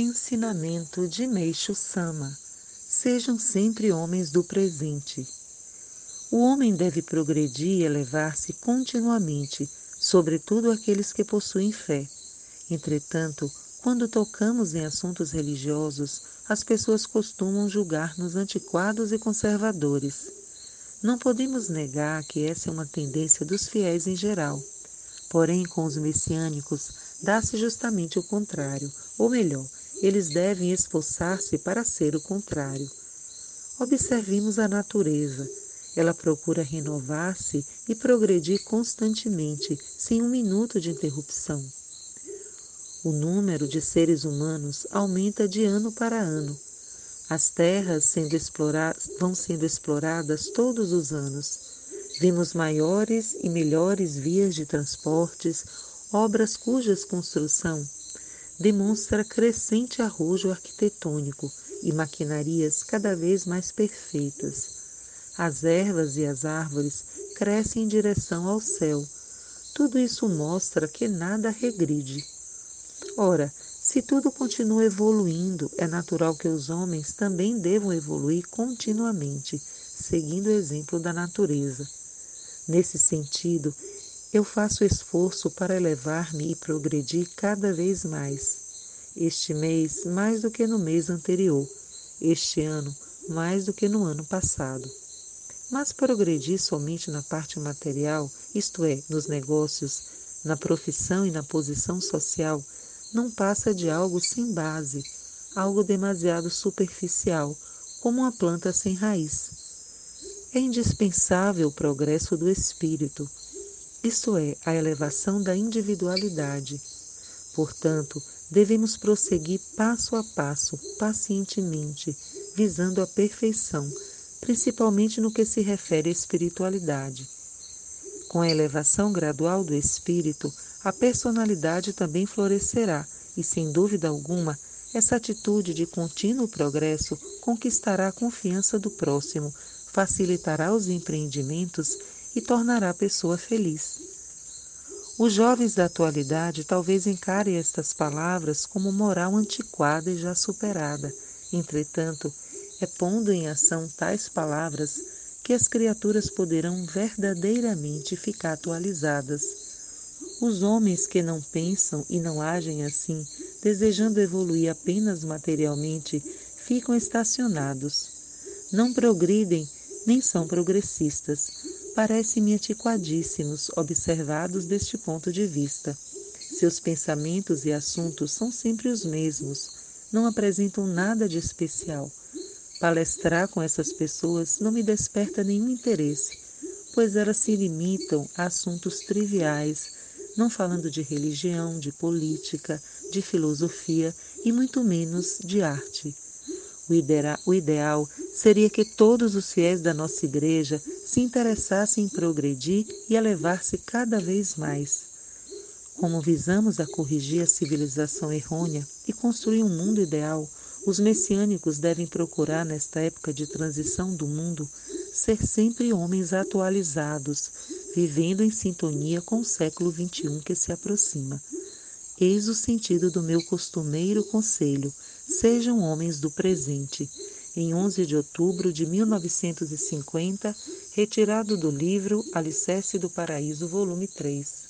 Ensinamento de Meixo Sama Sejam sempre homens do presente. O homem deve progredir e elevar-se continuamente, sobretudo aqueles que possuem fé. Entretanto, quando tocamos em assuntos religiosos, as pessoas costumam julgar-nos antiquados e conservadores. Não podemos negar que essa é uma tendência dos fiéis em geral. Porém, com os messiânicos, dá-se justamente o contrário, ou melhor, eles devem esforçar-se para ser o contrário. Observemos a natureza. Ela procura renovar-se e progredir constantemente, sem um minuto de interrupção. O número de seres humanos aumenta de ano para ano. As terras sendo vão sendo exploradas todos os anos. Vimos maiores e melhores vias de transportes, obras cujas construção demonstra crescente arrojo arquitetônico e maquinarias cada vez mais perfeitas. As ervas e as árvores crescem em direção ao céu. Tudo isso mostra que nada regride. Ora, se tudo continua evoluindo, é natural que os homens também devam evoluir continuamente, seguindo o exemplo da natureza. Nesse sentido, eu faço esforço para elevar-me e progredir cada vez mais. Este mês, mais do que no mês anterior. Este ano, mais do que no ano passado. Mas progredir somente na parte material, isto é, nos negócios, na profissão e na posição social, não passa de algo sem base, algo demasiado superficial, como uma planta sem raiz. É indispensável o progresso do espírito, isto é, a elevação da individualidade. Portanto, devemos prosseguir passo a passo, pacientemente, visando a perfeição, principalmente no que se refere à espiritualidade. Com a elevação gradual do espírito, a personalidade também florescerá e, sem dúvida alguma, essa atitude de contínuo progresso conquistará a confiança do próximo, facilitará os empreendimentos e tornará a pessoa feliz. Os jovens da atualidade talvez encarem estas palavras como moral antiquada e já superada. Entretanto, é pondo em ação tais palavras que as criaturas poderão verdadeiramente ficar atualizadas os homens que não pensam e não agem assim, desejando evoluir apenas materialmente, ficam estacionados. Não progridem nem são progressistas. Parecem-me antiquadíssimos, observados deste ponto de vista. Seus pensamentos e assuntos são sempre os mesmos, não apresentam nada de especial. Palestrar com essas pessoas não me desperta nenhum interesse, pois elas se limitam a assuntos triviais, não falando de religião, de política, de filosofia e muito menos de arte. O, o ideal seria que todos os fiéis da nossa igreja se interessassem em progredir e elevar-se cada vez mais. Como visamos a corrigir a civilização errônea e construir um mundo ideal, os messiânicos devem procurar, nesta época de transição do mundo, ser sempre homens atualizados, vivendo em sintonia com o século XXI que se aproxima. Eis o sentido do meu costumeiro conselho: sejam homens do presente. Em 11 de outubro de 1950, retirado do livro Alicerce do Paraíso, volume 3.